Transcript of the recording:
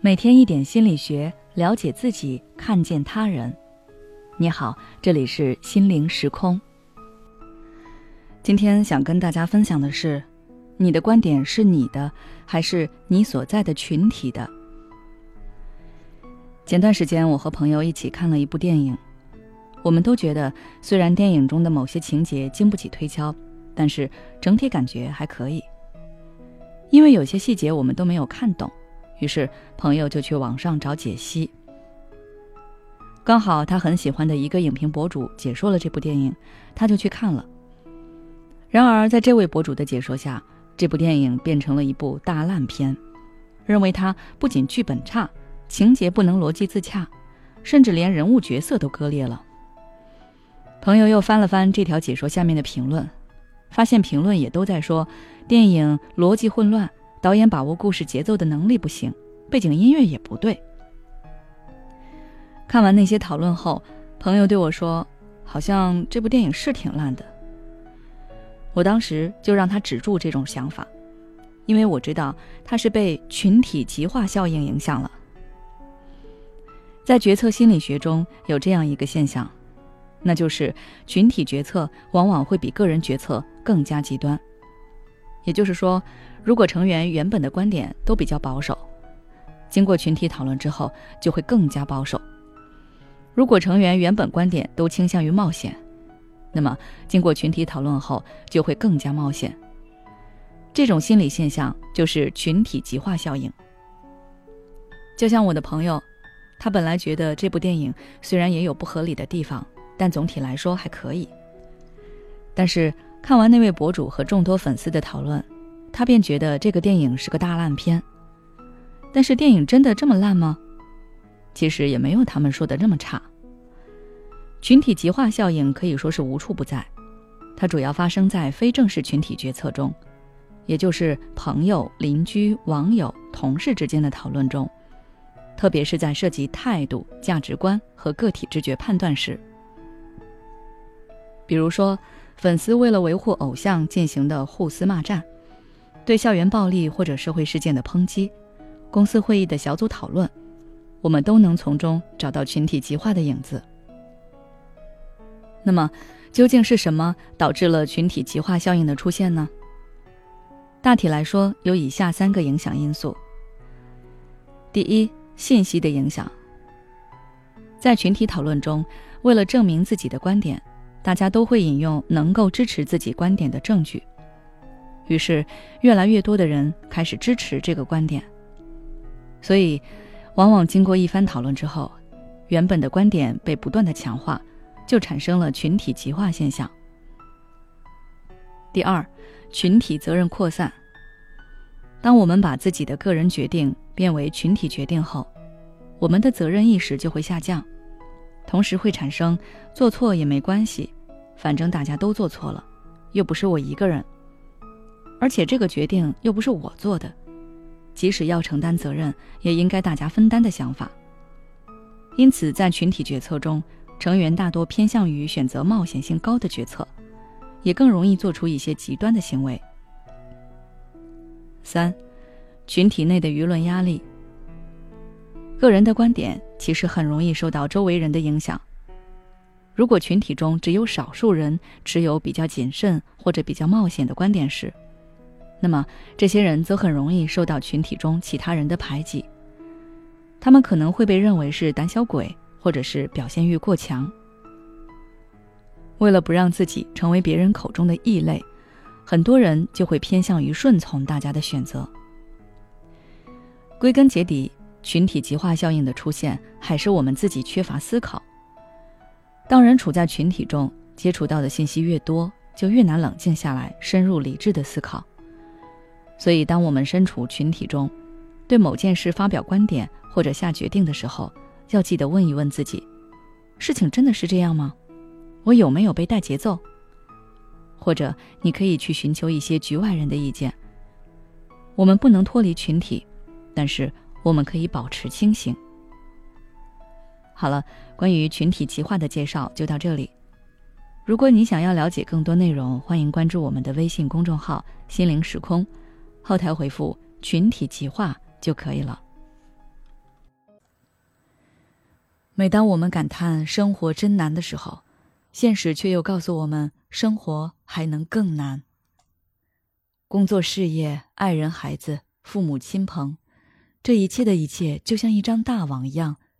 每天一点心理学，了解自己，看见他人。你好，这里是心灵时空。今天想跟大家分享的是，你的观点是你的，还是你所在的群体的？前段时间，我和朋友一起看了一部电影，我们都觉得，虽然电影中的某些情节经不起推敲，但是整体感觉还可以。因为有些细节我们都没有看懂。于是，朋友就去网上找解析。刚好他很喜欢的一个影评博主解说了这部电影，他就去看了。然而，在这位博主的解说下，这部电影变成了一部大烂片，认为它不仅剧本差，情节不能逻辑自洽，甚至连人物角色都割裂了。朋友又翻了翻这条解说下面的评论，发现评论也都在说电影逻辑混乱。导演把握故事节奏的能力不行，背景音乐也不对。看完那些讨论后，朋友对我说：“好像这部电影是挺烂的。”我当时就让他止住这种想法，因为我知道他是被群体极化效应影响了。在决策心理学中有这样一个现象，那就是群体决策往往会比个人决策更加极端。也就是说。如果成员原本的观点都比较保守，经过群体讨论之后就会更加保守；如果成员原本观点都倾向于冒险，那么经过群体讨论后就会更加冒险。这种心理现象就是群体极化效应。就像我的朋友，他本来觉得这部电影虽然也有不合理的地方，但总体来说还可以。但是看完那位博主和众多粉丝的讨论。他便觉得这个电影是个大烂片，但是电影真的这么烂吗？其实也没有他们说的那么差。群体极化效应可以说是无处不在，它主要发生在非正式群体决策中，也就是朋友、邻居、网友、同事之间的讨论中，特别是在涉及态度、价值观和个体知觉判断时。比如说，粉丝为了维护偶像进行的互撕骂战。对校园暴力或者社会事件的抨击，公司会议的小组讨论，我们都能从中找到群体极化的影子。那么，究竟是什么导致了群体极化效应的出现呢？大体来说，有以下三个影响因素。第一，信息的影响。在群体讨论中，为了证明自己的观点，大家都会引用能够支持自己观点的证据。于是，越来越多的人开始支持这个观点。所以，往往经过一番讨论之后，原本的观点被不断的强化，就产生了群体极化现象。第二，群体责任扩散。当我们把自己的个人决定变为群体决定后，我们的责任意识就会下降，同时会产生做错也没关系，反正大家都做错了，又不是我一个人。而且这个决定又不是我做的，即使要承担责任，也应该大家分担的想法。因此，在群体决策中，成员大多偏向于选择冒险性高的决策，也更容易做出一些极端的行为。三，群体内的舆论压力。个人的观点其实很容易受到周围人的影响。如果群体中只有少数人持有比较谨慎或者比较冒险的观点时，那么，这些人则很容易受到群体中其他人的排挤。他们可能会被认为是胆小鬼，或者是表现欲过强。为了不让自己成为别人口中的异类，很多人就会偏向于顺从大家的选择。归根结底，群体极化效应的出现，还是我们自己缺乏思考。当人处在群体中，接触到的信息越多，就越难冷静下来，深入理智的思考。所以，当我们身处群体中，对某件事发表观点或者下决定的时候，要记得问一问自己：事情真的是这样吗？我有没有被带节奏？或者，你可以去寻求一些局外人的意见。我们不能脱离群体，但是我们可以保持清醒。好了，关于群体极化的介绍就到这里。如果你想要了解更多内容，欢迎关注我们的微信公众号“心灵时空”。后台回复群体极化就可以了。每当我们感叹生活真难的时候，现实却又告诉我们，生活还能更难。工作、事业、爱人、孩子、父母亲朋，这一切的一切，就像一张大网一样，